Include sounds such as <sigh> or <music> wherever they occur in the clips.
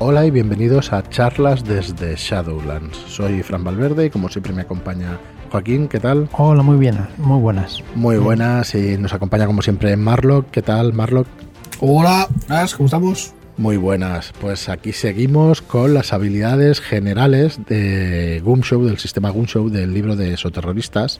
Hola y bienvenidos a charlas desde Shadowlands. Soy Fran Valverde y como siempre me acompaña Joaquín, ¿qué tal? Hola, muy bien, muy buenas. Muy buenas y nos acompaña como siempre Marlock, ¿qué tal Marlock? Hola, ¿cómo estamos? Muy buenas, pues aquí seguimos con las habilidades generales de Show, del sistema Show, del libro de Esoterroristas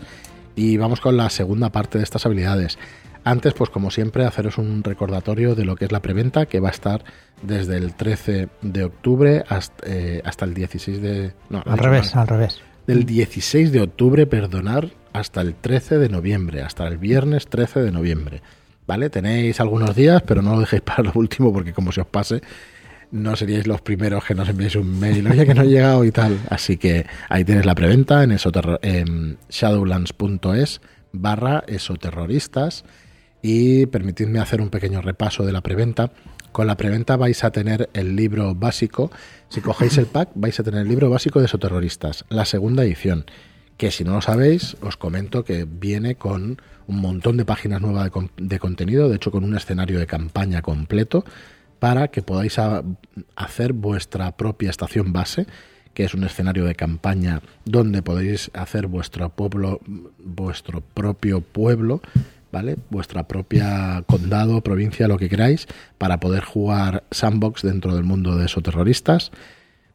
y vamos con la segunda parte de estas habilidades. Antes, pues como siempre, haceros un recordatorio de lo que es la preventa, que va a estar desde el 13 de octubre hasta, eh, hasta el 16 de... No, al revés, al revés. Del 16 de octubre, perdonar, hasta el 13 de noviembre, hasta el viernes 13 de noviembre. ¿Vale? Tenéis algunos días, pero no lo dejéis <laughs> para lo último porque como se os pase, no seríais los primeros que nos enviéis un mail, oye que no he llegado y tal. Así que ahí tienes la preventa en, en shadowlands.es barra esoterroristas y permitidme hacer un pequeño repaso de la preventa. Con la preventa vais a tener el libro básico. Si cogéis el pack, vais a tener el libro básico de Esoterroristas, la segunda edición. Que si no lo sabéis, os comento que viene con un montón de páginas nuevas de, contenido, de hecho con un escenario de campaña completo, para que podáis hacer vuestra propia estación base, que es un escenario de campaña donde podéis hacer vuestro pueblo, vuestro propio pueblo ¿vale? Vuestra propia condado, provincia, lo que queráis, para poder jugar sandbox dentro del mundo de esos terroristas.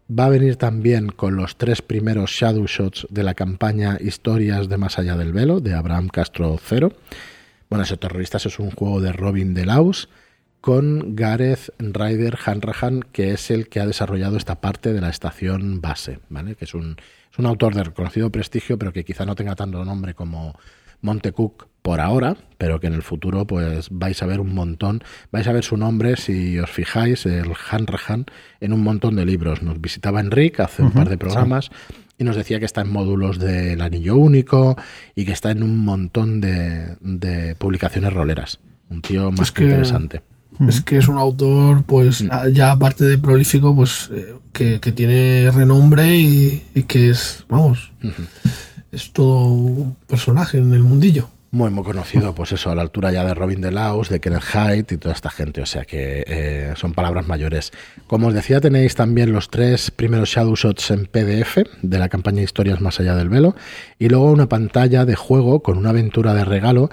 Va a venir también con los tres primeros Shadow Shots de la campaña Historias de Más Allá del Velo, de Abraham Castro Cero. Bueno, esos terroristas es un juego de Robin de Laus con Gareth Ryder Hanrahan, que es el que ha desarrollado esta parte de la estación base, ¿vale? Que es un, es un autor de reconocido prestigio, pero que quizá no tenga tanto nombre como Montecook por ahora, pero que en el futuro pues vais a ver un montón, vais a ver su nombre si os fijáis, el Hanrahan, en un montón de libros. Nos visitaba Enrique hace un par de programas y nos decía que está en módulos del anillo único y que está en un montón de, publicaciones roleras. Un tío más que, interesante. Es que es un autor, pues mm. ya aparte de prolífico, pues eh, que, tiene renombre y, que es, vamos, es todo un personaje en el mundillo. Muy, muy conocido, pues eso, a la altura ya de Robin de Laos, de Kenneth Hyde y toda esta gente, o sea que eh, son palabras mayores. Como os decía, tenéis también los tres primeros Shadow Shots en PDF de la campaña Historias Más Allá del Velo y luego una pantalla de juego con una aventura de regalo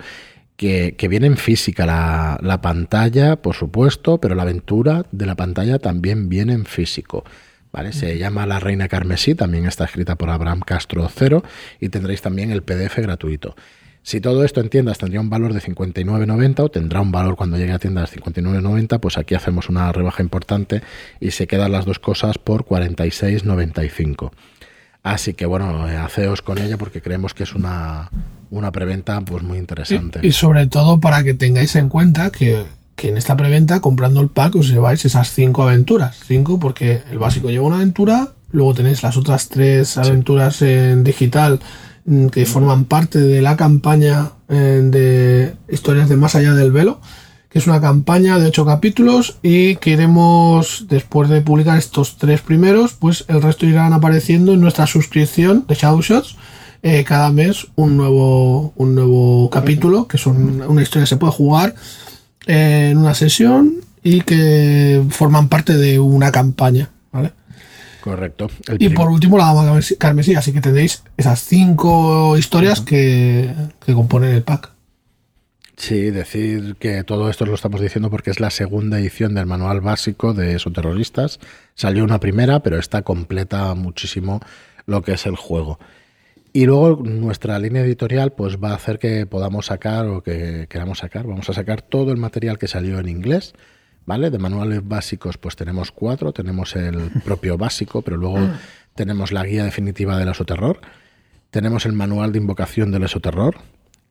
que, viene en física. La, la pantalla, por supuesto, pero la aventura de la pantalla también viene en físico. ¿Vale? Se llama La Reina Carmesí, también está escrita por Abraham Castro Cero y tendréis también el PDF gratuito. Si todo esto en tiendas tendría un valor de 59,90 o tendrá un valor cuando llegue a tiendas de 59,90, pues aquí hacemos una rebaja importante y se quedan las dos cosas por 46,95. Así que bueno, eh, haceos con ella porque creemos que es una, una preventa pues muy interesante. Y, sobre todo para que tengáis en cuenta que, que, en esta preventa, comprando el pack, os lleváis esas cinco aventuras. Cinco porque el básico lleva una aventura, luego tenéis las otras tres aventuras en digital Mm, que forman parte de la campaña eh, de historias de Más allá del velo, que es una campaña de ocho capítulos y queremos, después de publicar estos tres primeros, pues el resto irán apareciendo en nuestra suscripción de Shadowshots. Eh, cada mes un nuevo, un nuevo capítulo, que son una historia que se puede jugar en una sesión y que forman parte de una campaña. ¿vale? Correcto. y por último la dama carmesí, así que tendréis esas cinco historias que, componen el pack. Sí, decir que todo esto lo estamos diciendo porque es la segunda edición del manual básico de esos terroristas. Salió una primera, pero esta completa muchísimo lo que es el juego. Y luego nuestra línea editorial pues va a hacer que podamos sacar o que queramos sacar, vamos a sacar todo el material que salió en inglés ¿vale? De manuales básicos, pues tenemos cuatro. Tenemos el <laughs> propio básico, pero luego tenemos la guía definitiva del esoterror. Tenemos el manual de invocación del esoterror.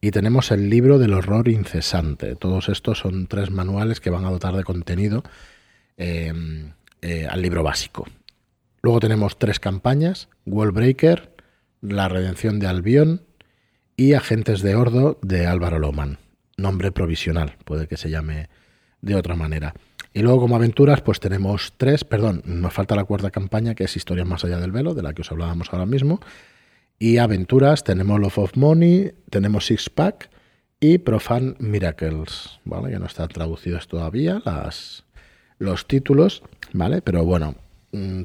Y tenemos el libro del horror incesante. Todos estos son tres manuales que van a dotar de contenido eh, eh, al libro básico. Luego tenemos tres campañas: Wallbreaker, La redención de Albión y Agentes de Ordo de Álvaro Loman. Nombre provisional, puede que se llame de otra manera. Y luego como aventuras pues tenemos tres, perdón, nos falta la cuarta campaña que es Historias más allá del velo, de la que os hablábamos ahora mismo. Y aventuras tenemos Love of Money, tenemos Six Pack y Profan Miracles, ¿vale? Que no están traducidos todavía las, los títulos, ¿vale? Pero bueno,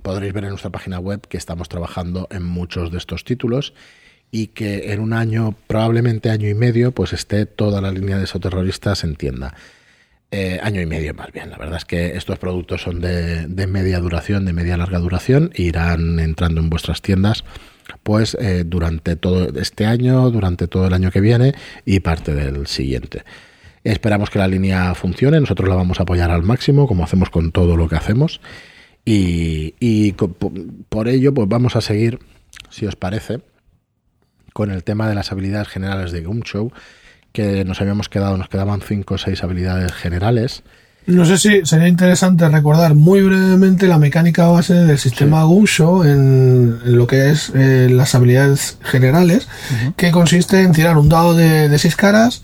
podréis ver en nuestra página web que estamos trabajando en muchos de estos títulos y que en un año, probablemente año y medio, pues esté toda la línea de esoterroristas en tienda. Eh, año y medio más bien. La verdad es que estos productos son de, media duración, de media larga duración, e irán entrando en vuestras tiendas pues eh, durante todo este año, durante todo el año que viene y parte del siguiente. Esperamos que la línea funcione, nosotros la vamos a apoyar al máximo, como hacemos con todo lo que hacemos. Y, por ello, pues vamos a seguir, si os parece, con el tema de las habilidades generales de Gumshow, que nos habíamos quedado, nos quedaban cinco o seis habilidades generales. No sé si sería interesante recordar muy brevemente la mecánica base del sistema Gumshow en, lo que es eh, las habilidades generales, que consiste en tirar un dado de, de seis caras,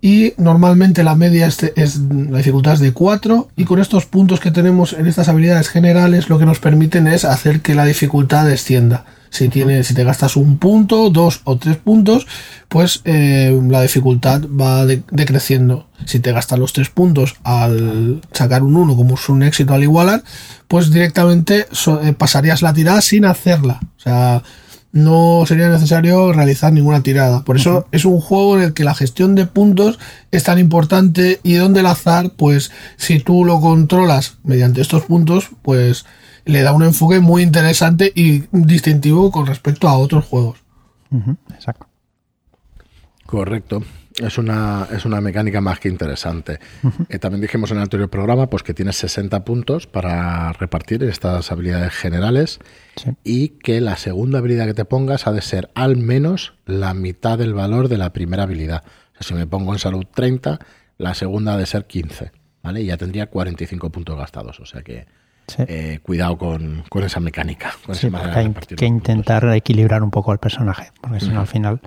y normalmente la media es, es, la dificultad es de 4 y con estos puntos que tenemos en estas habilidades generales lo que nos permiten es hacer que la dificultad descienda. Si, tiene, si te gastas un punto, dos o tres puntos, pues eh, la dificultad va decreciendo. Si te gastas los tres puntos al sacar un 1 como es un éxito al igualar, pues directamente eh, pasarías la tirada sin hacerla. O sea, no sería necesario realizar ninguna tirada. Por eso es un juego en el que la gestión de puntos es tan importante y donde el azar, pues si tú lo controlas mediante estos puntos, pues le da un enfoque muy interesante y distintivo con respecto a otros juegos. Exacto. Correcto. Es una, es una mecánica más que interesante. Eh, también dijimos en el anterior programa pues que tienes 60 puntos para repartir estas habilidades generales y que la segunda habilidad que te pongas ha de ser al menos la mitad del valor de la primera habilidad. O sea, si me pongo en salud 30, la segunda ha de ser 15. ¿vale? Y ya tendría 45 puntos gastados. O sea que eh, cuidado con, esa mecánica. hay que intentar equilibrar un poco al personaje, porque si no al final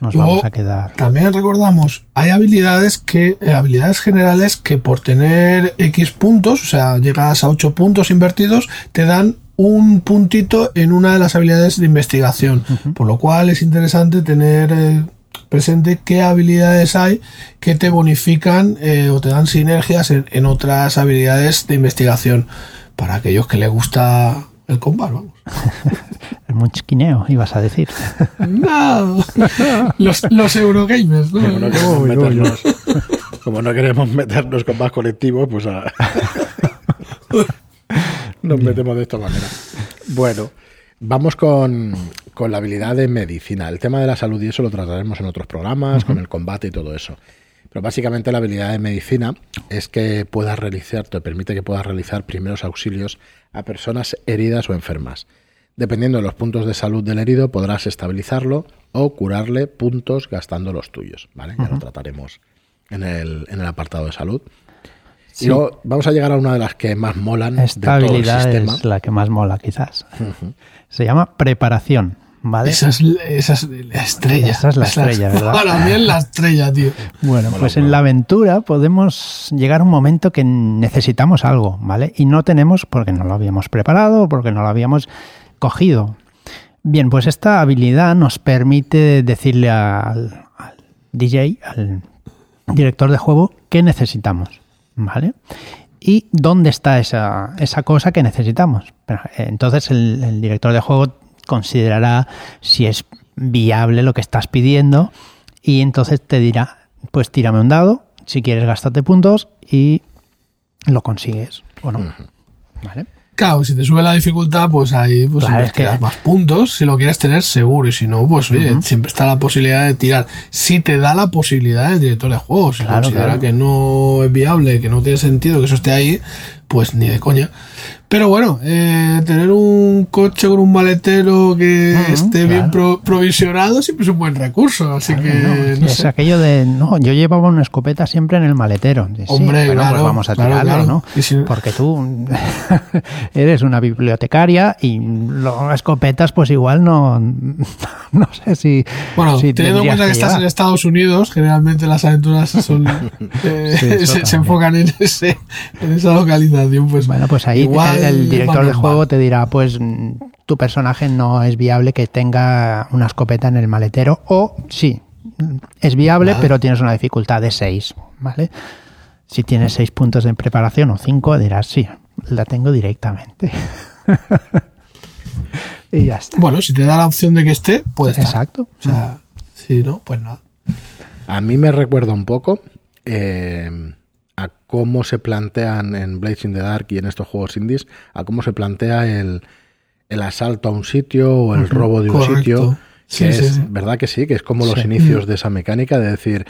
nos vamos a quedar. También recordamos, hay habilidades que, eh, habilidades generales que por tener X puntos, o sea, llegas a 8 puntos invertidos, te dan un puntito en una de las habilidades de investigación. Por lo cual es interesante tener eh, presente qué habilidades hay que te bonifican o te dan sinergias en otras habilidades de investigación para aquellos que les gusta el combate, vamos. <laughs> el muchquineo, ibas a decir. no, los, los Eurogamers, ¿no? Como no, queremos meternos, como no queremos meternos con más colectivos, pues <laughs> nos metemos de esta manera. Bueno, vamos con, con, la habilidad de medicina. El tema de la salud y eso lo trataremos en otros programas, con el combate y todo eso. Pero básicamente la habilidad de medicina es que puedas realizar, te permite que puedas realizar primeros auxilios a personas heridas o enfermas. Dependiendo de los puntos de salud del herido, podrás estabilizarlo o curarle puntos gastando los tuyos. ¿vale? Ya lo trataremos en el, en el apartado de salud. Y luego vamos a llegar a una de las que más molan. Esta habilidad es la que más mola, quizás. Se llama preparación. Esa es, la estrella. Esa es la estrella, ¿verdad? <laughs> Para mí es la estrella, tío. Bueno, pues en la aventura podemos llegar a un momento que necesitamos algo, ¿vale? Y no tenemos porque no lo habíamos preparado, porque no lo habíamos cogido. Bien, pues esta habilidad nos permite decirle al, DJ, al director de juego, qué necesitamos, ¿vale? y dónde está esa, esa cosa que necesitamos. Entonces el, el, director de juego considerará si es viable lo que estás pidiendo y entonces te dirá, pues tírame un dado, si quieres gastarte puntos y lo consigues o no. ¿Vale? Claro, si te sube la dificultad, pues ahí pues más puntos si lo quieres tener seguro. Y si no, pues oye, siempre está la posibilidad de tirar. Si te da la posibilidad el director de juego, si considera que no es viable, que no tiene sentido que eso esté ahí, pues ni de coña. Pero bueno, eh, tener un coche con un maletero que esté bien provisionado siempre es un buen recurso. Así que. es aquello de. No, yo llevaba una escopeta siempre en el maletero. Hombre, bueno, pues vamos a tirarlo, ¿no? Porque tú <laughs> eres una bibliotecaria y las escopetas, pues igual no. <laughs> No sé si. Bueno, teniendo en cuenta que, estás en Estados Unidos, generalmente las aventuras <laughs> son. Eh, se, enfocan en, ese, en esa localización, pues. Bueno, pues ahí. Igual, el director de juego te dirá, pues tu personaje no es viable que tenga una escopeta en el maletero o sí, es viable, pero tienes una dificultad de 6, ¿vale? Si tienes 6 puntos de preparación o 5, dirás, sí, la tengo directamente. <laughs> y ya está. Bueno, si te da la opción de que esté, pues Exacto. O sea, si no, pues nada. A mí me recuerda un poco eh, cómo se plantean en Blades in the Dark y en estos juegos indies, a cómo se plantea el, el asalto a un sitio o el robo de un sitio. Que sí, es, sí. ¿verdad que sí? Que es como los inicios de esa mecánica de decir,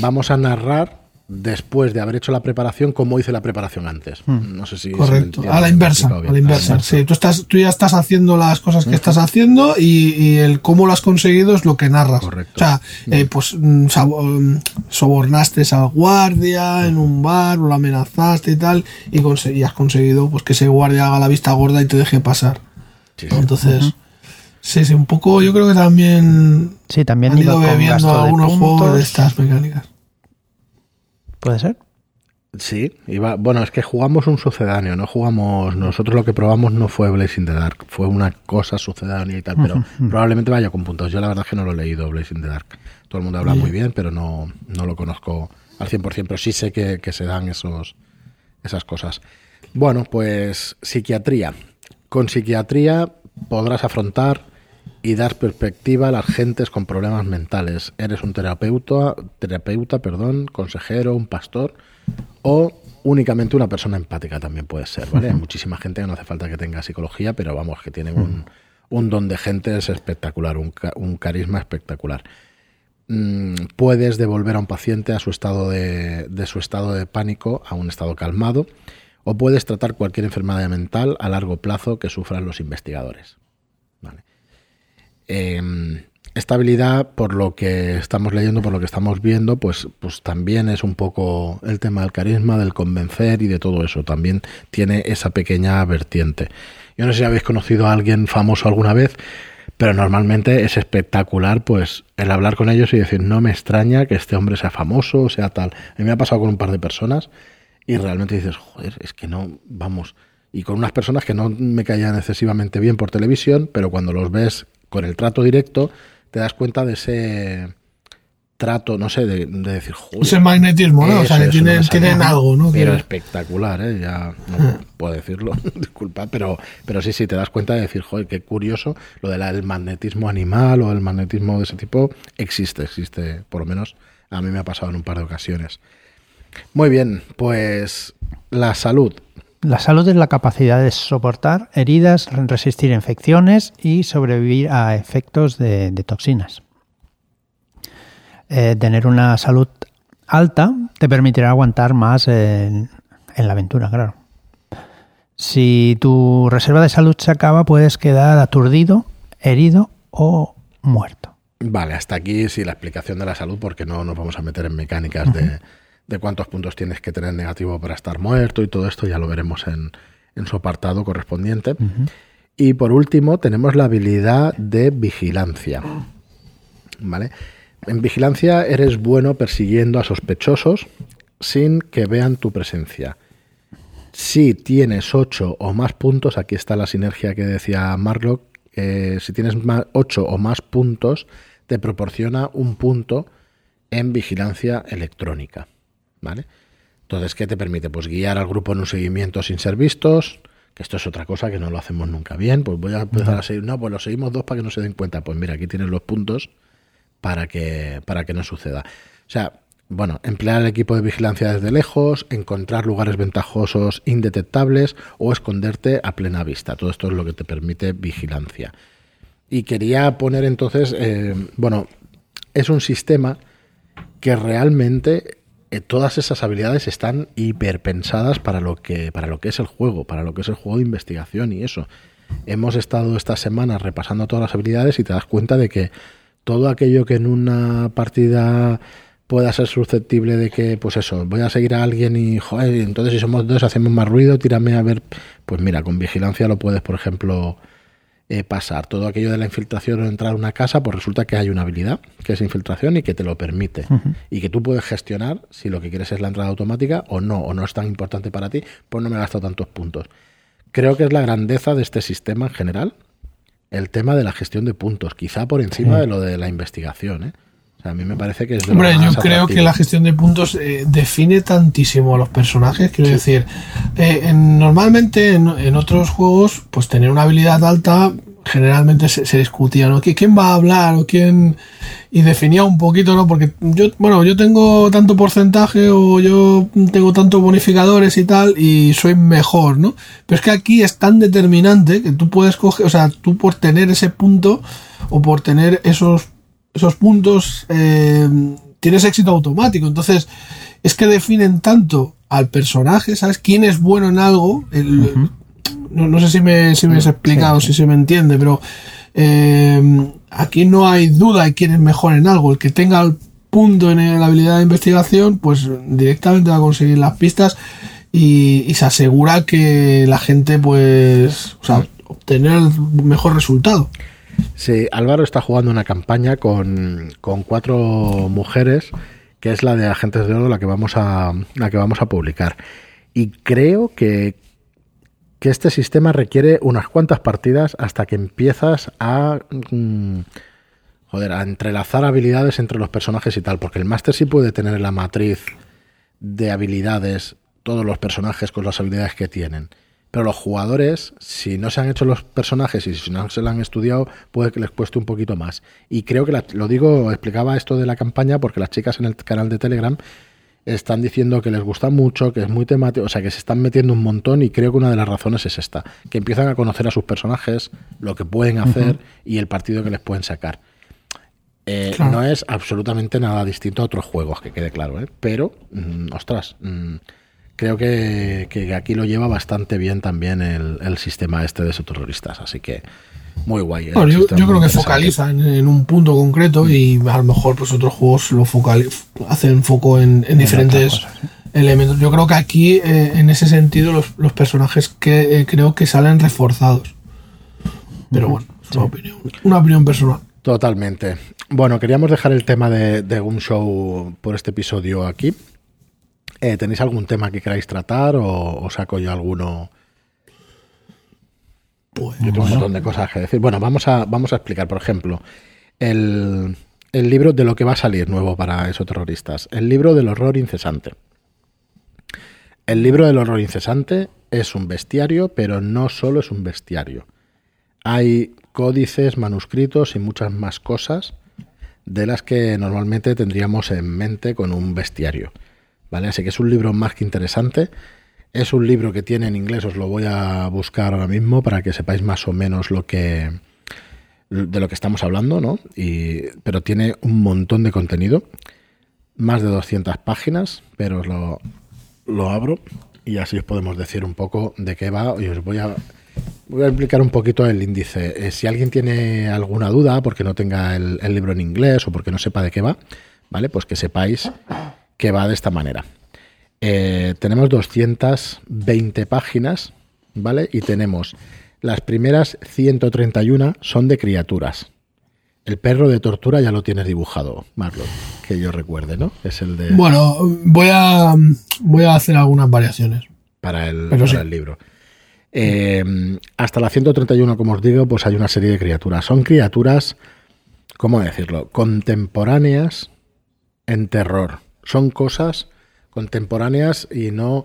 vamos a narrar después de haber hecho la preparación como hice la preparación antes. No sé si... Correcto. A la inversa. A la inversa. Sí, tú, estás, tú ya estás haciendo las cosas que estás haciendo y, y el cómo lo has conseguido es lo que narras. Correcto. O sea, eh, pues mm, mm, sobornaste al guardia en un bar, o lo amenazaste y tal, y, y has conseguido pues que ese guardia haga la vista gorda y te deje pasar. Sí, ¿no? sí. Entonces, sí, sí, un poco, yo creo que también Sí, también han ido bebiendo algunos juegos de estas mecánicas. ¿Puede ser? Sí, iba, bueno, es que jugamos un sucedáneo, no jugamos, nosotros lo que probamos no fue Blazing the Dark, fue una cosa sucedánea y tal, pero probablemente vaya con puntos. Yo la verdad es que no lo he leído, Blazing the Dark. Todo el mundo habla muy bien, pero no, no lo conozco al 100%, pero sí sé que, que se dan esos, esas cosas. Bueno, pues psiquiatría. Con psiquiatría podrás afrontar y dar perspectiva a las gentes con problemas mentales. Eres un terapeuta, terapeuta, perdón, consejero, un pastor o únicamente una persona empática también puede ser, ¿vale? Hay muchísima gente que no hace falta que tenga psicología, pero vamos, que tiene un, un don de gente es espectacular, un carisma espectacular. Mm, puedes devolver a un paciente a su estado de, de su estado de pánico a un estado calmado o puedes tratar cualquier enfermedad mental a largo plazo que sufran los investigadores. Eh, esta habilidad, por lo que estamos leyendo, por lo que estamos viendo, pues, pues también es un poco el tema del carisma, del convencer y de todo eso. También tiene esa pequeña vertiente. Yo no sé si habéis conocido a alguien famoso alguna vez, pero normalmente es espectacular, pues, el hablar con ellos y decir, no me extraña que este hombre sea famoso, sea tal. A mí me ha pasado con un par de personas y realmente dices, joder, es que no, vamos. Y con unas personas que no me caían excesivamente bien por televisión, pero cuando los ves con el trato directo, te das cuenta de ese trato, no sé, de, de decir, joder. Ese magnetismo, ¿no? O sea, que tienen, tienen algo, ¿no? Pero espectacular, ¿eh? Ya no puedo decirlo, <laughs> disculpa, pero, pero sí, sí, te das cuenta de decir, joder, qué curioso, lo del magnetismo animal o el magnetismo de ese tipo existe, existe, por lo menos a mí me ha pasado en un par de ocasiones. Muy bien, pues la salud. La salud es la capacidad de soportar heridas, resistir infecciones y sobrevivir a efectos de, de toxinas. Eh, tener una salud alta te permitirá aguantar más en, en la aventura, claro. Si tu reserva de salud se acaba, puedes quedar aturdido, herido o muerto. Vale, hasta aquí sí la explicación de la salud, porque no nos vamos a meter en mecánicas de, de cuántos puntos tienes que tener negativo para estar muerto y todo esto, ya lo veremos en, en su apartado correspondiente. Y por último, tenemos la habilidad de vigilancia. ¿Vale? En vigilancia eres bueno persiguiendo a sospechosos sin que vean tu presencia. Si tienes 8 o más puntos, aquí está la sinergia que decía Marlock, eh, si tienes 8 o más puntos, te proporciona un punto en vigilancia electrónica. ¿Vale? Entonces, ¿qué te permite? Pues guiar al grupo en un seguimiento sin ser vistos, que esto es otra cosa que no lo hacemos nunca bien. Pues voy a empezar a seguir. No, pues lo seguimos dos para que no se den cuenta. Pues mira, aquí tienes los puntos para que, para que no suceda. O sea, bueno, emplear el equipo de vigilancia desde lejos, encontrar lugares ventajosos indetectables o esconderte a plena vista. Todo esto es lo que te permite vigilancia. Y quería poner entonces, eh, bueno, es un sistema que realmente todas esas habilidades están hiperpensadas para lo que para lo que es el juego, para lo que es el juego de investigación y eso. Hemos estado estas semanas repasando todas las habilidades y te das cuenta de que todo aquello que en una partida pueda ser susceptible de que, pues eso, voy a seguir a alguien y, joder, entonces si somos dos hacemos más ruido, tírame a ver, pues mira, con vigilancia lo puedes, por ejemplo, eh, pasar. Todo aquello de la infiltración o entrar a una casa, pues resulta que hay una habilidad que es infiltración y que te lo permite. Uh -huh. Y que tú puedes gestionar si lo que quieres es la entrada automática o no, o no es tan importante para ti, pues no me gasto tantos puntos. Creo que es la grandeza de este sistema en general, el tema de la gestión de puntos, quizá por encima sí. de lo de la investigación. ¿eh? O O sea, a mí me parece que es de Hombre, yo creo que la gestión de puntos eh, define tantísimo a los personajes. Quiero decir, eh, en- normalmente en, en otros juegos, pues tener una habilidad alta generalmente se, se discutía, ¿no? ¿Qui- ¿Quién va a hablar o quién...? Y definía un poquito, ¿no? Porque yo, bueno, yo tengo tanto porcentaje o yo tengo tantos bonificadores y tal y soy mejor, ¿no? Pero es que aquí es tan determinante que tú puedes coger, o sea, tú por tener ese punto o por tener esos esos puntos eh, tienes éxito automático. Entonces, es que definen tanto al personaje, ¿sabes? ¿Quién es bueno en algo? El- no, no sé si me, si me has explicado, si se me entiende, pero eh, aquí no hay duda de quién es mejor en algo. El que tenga el punto en la habilidad de investigación, pues directamente va a conseguir las pistas y, y se asegura que la gente, pues, o sea, obtener el mejor resultado. Sí, Álvaro está jugando una campaña con, con cuatro mujeres, que es la de Agentes de Oro, la que vamos a, la que vamos a publicar. Y creo que, que este sistema requiere unas cuantas partidas hasta que empiezas a. mm, joder, a entrelazar habilidades entre los personajes y tal. Porque el máster sí puede tener en la matriz de habilidades todos los personajes con las habilidades que tienen. Pero los jugadores, si no se han hecho los personajes y si no se lo han estudiado, puede que les cueste un poquito más. Y creo que la- lo digo, explicaba esto de la campaña porque las chicas en el canal de Telegram están diciendo que les gusta mucho, que es muy temático, o sea, que se están metiendo un montón y creo que una de las razones es esta, que empiezan a conocer a sus personajes, lo que pueden hacer y el partido que les pueden sacar. Eh, Claro. No es absolutamente nada distinto a otros juegos, que quede claro, ¿eh? pero, mm, ostras, mm, creo que, que aquí lo lleva bastante bien también el, el sistema este de esos terroristas, así que muy guay. ¿eh? Bueno, yo, creo que interesante. focaliza en, un punto concreto y a lo mejor pues otros juegos lo hacen foco en, en diferentes cosas, elementos. Yo creo que aquí, eh, en ese sentido, los, los personajes que eh, creo que salen reforzados. Pero bueno, es una opinión, una opinión personal. Totalmente. Bueno, queríamos dejar el tema de, de Goom Show por este episodio aquí. Eh, ¿Tenéis algún tema que queráis tratar o, o saco yo alguno? Pues, Yo tengo un montón de cosas que decir. Bueno, vamos a, vamos a explicar, por ejemplo, el, el libro de lo que va a salir nuevo para esos terroristas. El libro del horror incesante. El libro del horror incesante es un bestiario, pero no solo es un bestiario. Hay códices, manuscritos y muchas más cosas de las que normalmente tendríamos en mente con un bestiario. ¿Vale? Así que es un libro más que interesante. Es un libro que tiene en inglés, os lo voy a buscar ahora mismo para que sepáis más o menos lo que de lo que estamos hablando, ¿no? Y, pero tiene un montón de contenido, más de 200 páginas, pero os lo, lo abro y así os podemos decir un poco de qué va y os voy a voy a explicar un poquito el índice. Eh, si alguien tiene alguna duda porque no tenga el, el libro en inglés o porque no sepa de qué va, ¿vale? Pues que sepáis que va de esta manera. Eh, tenemos 220 páginas, ¿vale? Y tenemos las primeras 131 son de criaturas. El perro de tortura ya lo tienes dibujado, Marlon, que yo recuerde, ¿no? Es el de bueno, voy a, voy a hacer algunas variaciones. para el, para sí. el libro. Eh, hasta la 131, como os digo, pues hay una serie de criaturas. Son criaturas, ¿cómo decirlo? Contemporáneas en terror. Son cosas contemporáneas y no,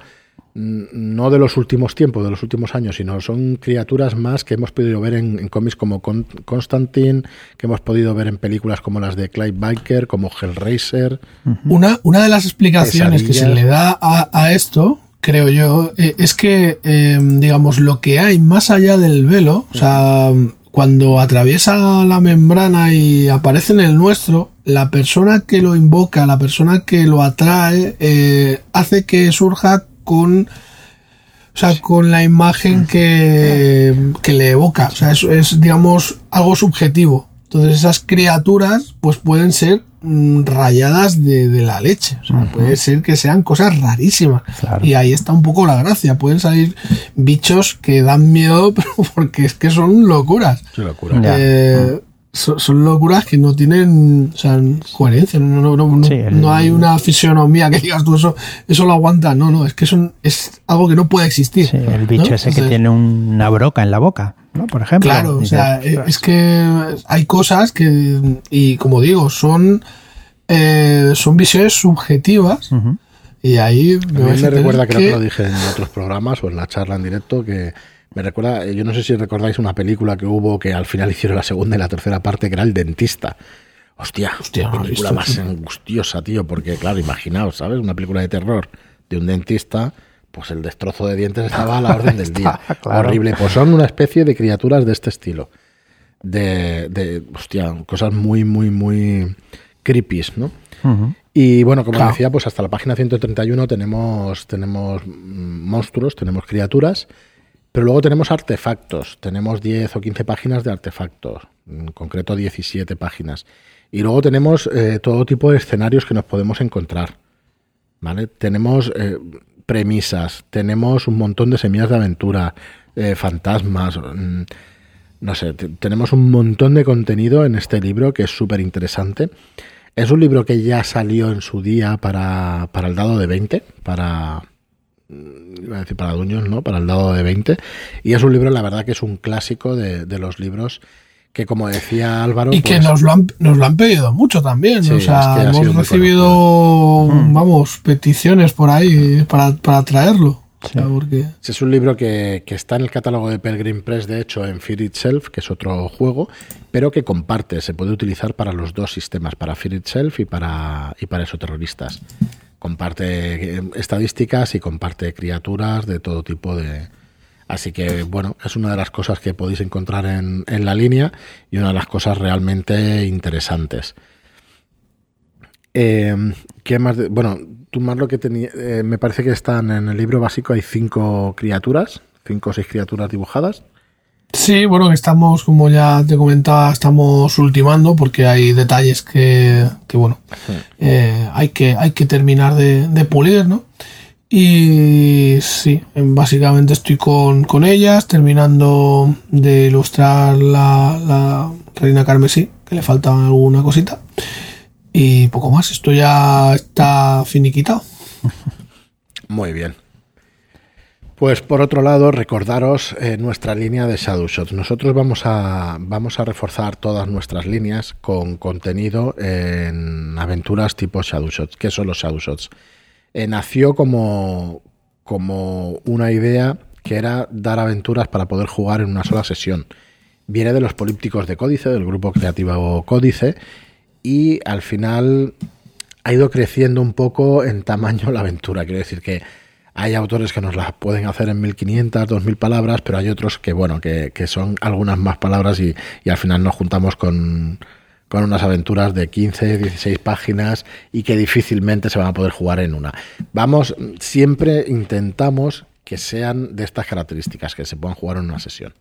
no de los últimos tiempos, de los últimos años, sino son criaturas más que hemos podido ver en, en cómics como Con- Constantine, que hemos podido ver en películas como las de Clive Barker, como Hellraiser. Una, una de las explicaciones que se le da a, a esto, creo yo, eh, es que, eh, digamos, lo que hay más allá del velo, o sea, cuando atraviesa la membrana y aparece en el nuestro, la persona que lo invoca, la persona que lo atrae, eh, hace que surja con... O sea, con la imagen que, que le evoca. O sea, es, es, digamos, algo subjetivo. Entonces esas criaturas pues pueden ser mm, rayadas de, de la leche. O sea, puede ser que sean cosas rarísimas. Claro. Y ahí está un poco la gracia. Pueden salir bichos que dan miedo, <laughs> pero porque es que son locuras. Locura. Eh, so- son locuras que no tienen o sea, coherencia. No, no, no, no, Sí, el- no hay una fisionomía que digas tú eso, eso lo aguanta. No, no, es que son, es algo que no puede existir. Sí, el bicho ¿no? ese que tiene una broca en la boca, ¿no? Por ejemplo. Claro, o sea, eh, "Ostras". es que hay cosas que, y como digo, son eh, son visiones subjetivas y ahí A mí me recuerda, creo que que- lo dije en otros programas o en la charla en directo, que me recuerda, eh, yo no sé si recordáis una película que hubo que al final hicieron la segunda y la tercera parte, que era El Dentista. Hostia, Hostia, película visto, más sí. angustiosa, tío, porque claro, imaginaos, ¿sabes? Una película de terror de un dentista, pues el destrozo de dientes estaba a la <laughs> orden del día. Está, claro. Horrible. Pues son una especie de criaturas de este estilo. De, de hostia, cosas muy, muy, muy creepy, ¿no? Y bueno, como Claro. decía, pues hasta la página 131 tenemos, tenemos monstruos, tenemos criaturas, pero luego tenemos artefactos. Tenemos 10 o 15 páginas de artefactos, en concreto 17 páginas. Y luego tenemos eh, todo tipo de escenarios que nos podemos encontrar. ¿Vale? Tenemos eh, premisas, tenemos un montón de semillas de aventura, eh, fantasmas, mm, no sé, te- tenemos un montón de contenido en este libro que es súper interesante. Es un libro que ya salió en su día para, para el dado de 20, para, mm, iba a decir para Duños, ¿no? Para el dado de 20. Y es un libro, la verdad, que es un clásico de, de los libros que, como decía Álvaro, y que pues, nos lo, han, nos lo han pedido mucho también. Sí, o es sea, que hemos recibido, vamos, peticiones por ahí para, para traerlo. Sí. porque Es un libro que, que está en el catálogo de Pelgrim Press, de hecho, en Fear Itself, que es otro juego, pero que comparte, se puede utilizar para los dos sistemas, para Fear Itself y para, y para Exoterroristas. Comparte eh, estadísticas y comparte criaturas de todo tipo de... Así que, bueno, es una de las cosas que podéis encontrar en, en la línea y una de las cosas realmente interesantes. Eh, ¿Qué más? de- bueno, tú más lo que tenía. eh, me parece que están en el libro básico hay cinco criaturas, cinco o seis criaturas dibujadas. Sí, bueno, estamos, como ya te comentaba, estamos ultimando porque hay detalles que, que bueno, eh, hay, que, hay que terminar de, de pulir, ¿no? Y sí, em, básicamente estoy con, con ellas, terminando de ilustrar la, la Reina Carmesí, que le falta alguna cosita. Y poco más, esto ya está finiquitado. <laughs> Muy bien. Pues por otro lado, recordaros eh, nuestra línea de Shadow Shots. Nosotros vamos a, vamos a reforzar todas nuestras líneas con contenido en aventuras tipo Shadow Shots. ¿Qué son los Shadow Shots? Eh, nació como, como una idea que era dar aventuras para poder jugar en una sola sesión. Viene de los polípticos de Códice, del grupo creativo Códice, y al final ha ido creciendo un poco en tamaño la aventura. Quiero decir que hay autores que nos las pueden hacer en 1500, 2000 palabras, pero hay otros que, bueno, que, que son algunas más palabras y, y al final nos juntamos con, con unas aventuras de 15, 16 páginas y que difícilmente se van a poder jugar en una. Vamos, siempre intentamos que sean de estas características, que se puedan jugar en una sesión.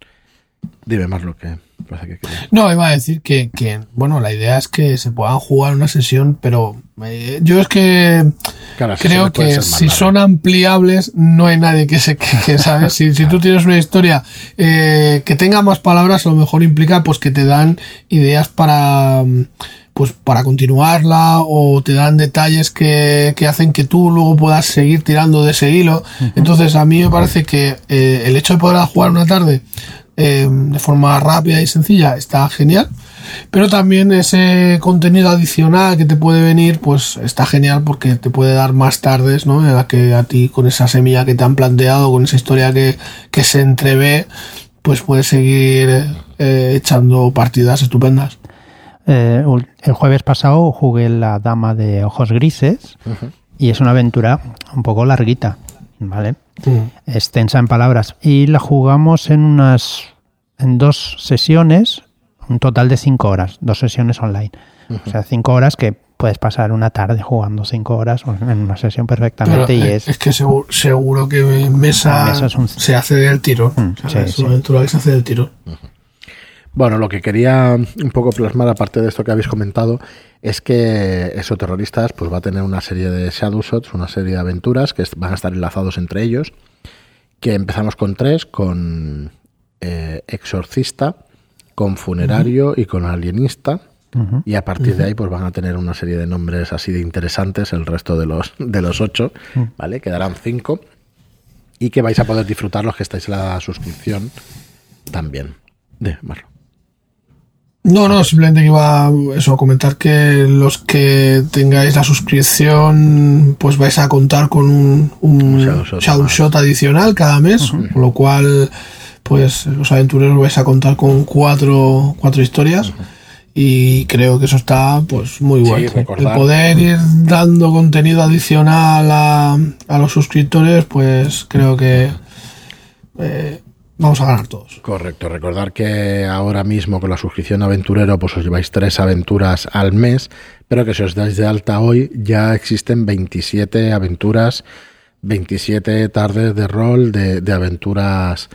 Dime más lo que parece que. No, iba a decir que, que, bueno, la idea es que se puedan jugar una sesión, pero eh, yo es que Claro, creo que si son ampliables, no hay nadie que se queje, <laughs> ¿sabes? Si, si tú tienes una historia eh, que tenga más palabras, a lo mejor implica pues que te dan ideas para pues para continuarla o te dan detalles que, que hacen que tú luego puedas seguir tirando de ese hilo. Entonces a mí me parece que eh, el hecho de poder jugar una tarde eh, de forma rápida y sencilla está genial. Pero también ese contenido adicional que te puede venir, pues está genial porque te puede dar más tardes, ¿no? En la que a ti, con esa semilla que te han planteado, con esa historia que, que se entrevé, pues puedes seguir eh, echando partidas estupendas. Eh, el jueves pasado jugué La Dama de Ojos Grises y es una aventura un poco larguita, ¿vale? Extensa en palabras. Y la jugamos en unas. en dos sesiones, un total de cinco horas, dos sesiones online. O sea, cinco horas que puedes pasar una tarde jugando cinco horas en una sesión Pero perfectamente y es. es que seguro, seguro que en mesa, En mesa es un- se hace del tiro. Mm, O sea, sí, es sí. una aventura que se hace del tiro. Bueno, lo que quería un poco plasmar, aparte de esto que habéis comentado, es que eso terroristas pues va a tener una serie de shadow shots, una serie de aventuras que van a estar enlazados entre ellos. Que empezamos con tres, con eh, exorcista, con funerario y con alienista. Y a partir de ahí, pues van a tener una serie de nombres así de interesantes, el resto de los, de los ocho, ¿vale? Quedarán cinco. Y que vais a poder disfrutar los que estáis en la suscripción también. De Marlo. No, no, simplemente que iba eso, a comentar que los que tengáis la suscripción, pues vais a contar con un, un Shadow Shot Shadow más. Shot adicional cada mes, con lo cual, pues los aventureros vais a contar con cuatro, cuatro historias. Y creo que eso está pues muy Sí, bueno. recordar- El poder ir dando contenido adicional a, a los suscriptores, pues creo que eh, vamos a ganar todos. Correcto, recordar que ahora mismo con la suscripción aventurero pues os lleváis tres aventuras al mes, pero que si os dais de alta hoy ya existen 27 aventuras, 27 tardes de rol de, de aventuras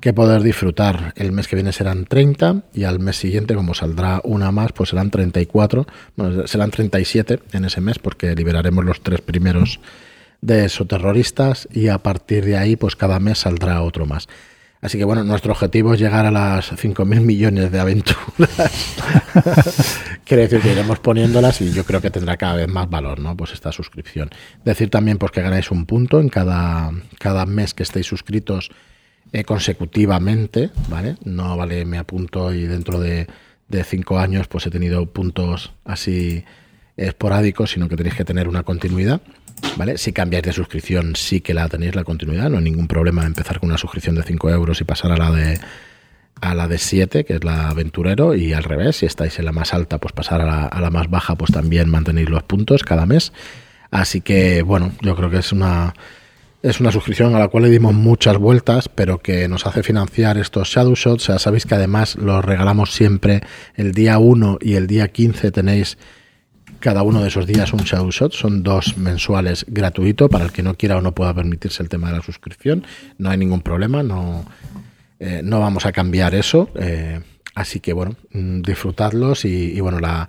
que poder disfrutar. El mes que viene serán 30 y al mes siguiente, como saldrá una más, pues serán 34, bueno, serán 37 en ese mes porque liberaremos los tres primeros de exoterroristas y a partir de ahí pues cada mes saldrá otro más. Así que bueno, nuestro objetivo es llegar a las 5.000 millones de aventuras. <laughs> Quiere decir que iremos poniéndolas y yo creo que tendrá cada vez más valor, ¿no? Pues esta suscripción. Decir también pues que ganáis un punto en cada, cada mes que estéis suscritos eh, consecutivamente, ¿vale? No vale me apunto y dentro de, de cinco años pues he tenido puntos así esporádicos, sino que tenéis que tener una continuidad. ¿Vale? Si cambiáis de suscripción, sí que la tenéis la continuidad, no hay ningún problema empezar con una suscripción de 5 euros y pasar a la de a la de 7, que es la aventurero, y al revés, si estáis en la más alta, pues pasar a la, a la más baja, pues también mantenéis los puntos cada mes. Así que, bueno, yo creo que es una, es una suscripción a la cual le dimos muchas vueltas, pero que nos hace financiar estos Shadow Shots. Sea, sabéis que además los regalamos siempre el día 1 y el día 15 tenéis cada uno de esos días un Shadow Shot. Son dos mensuales gratuito para el que no quiera o no pueda permitirse el tema de la suscripción. No hay ningún problema, no, eh, no vamos a cambiar eso. eh, así que bueno, mm, disfrutadlos y, bueno, la...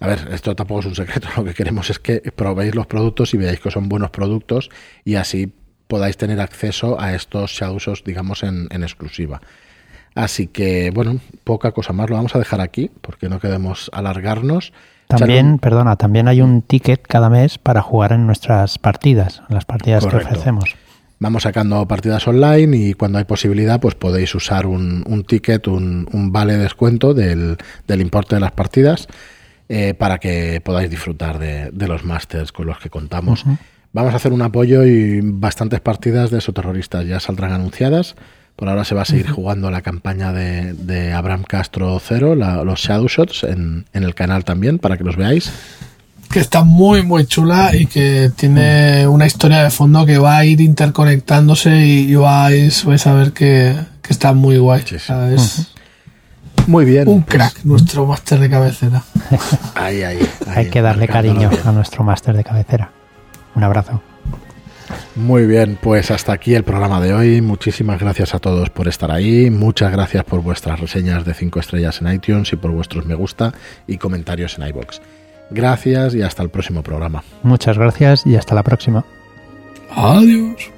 A ver, esto tampoco es un secreto, <laughs> lo que queremos es que probéis los productos y veáis que son buenos productos y así podáis tener acceso a estos Shadowsos, digamos, en exclusiva. Así que, bueno, poca cosa más, lo vamos a dejar aquí porque no queremos alargarnos. También, perdona, también hay un ticket cada mes para jugar en nuestras partidas, en las partidas Correcto. que ofrecemos. Vamos sacando partidas online y cuando hay posibilidad, pues podéis usar un, un ticket, un, un vale descuento del, del importe de las partidas eh, para que podáis disfrutar de, de los másters con los que contamos. Vamos a hacer un apoyo y bastantes partidas de esoterroristas ya saldrán anunciadas. Por ahora se va a seguir jugando la campaña de, de Abraham Castro Cero, la- los Shadow Shots, en, en el canal también, para que los veáis. que está muy muy chula y que tiene una historia de fondo que va a ir interconectándose y vais, vais a ver que, que está muy guay. Sí, sí. O sea, es Muy bien. un crack, nuestro máster de cabecera. <laughs> Ahí, ahí, Hay que darle cariño a nuestro máster de cabecera. Un abrazo. Muy bien, pues hasta aquí el programa de hoy. Muchísimas gracias a todos por estar ahí. Muchas gracias por vuestras reseñas de 5 estrellas en iTunes y por vuestros me gusta y comentarios en iBox. Gracias y hasta el próximo programa. Muchas gracias y hasta la próxima. Adiós.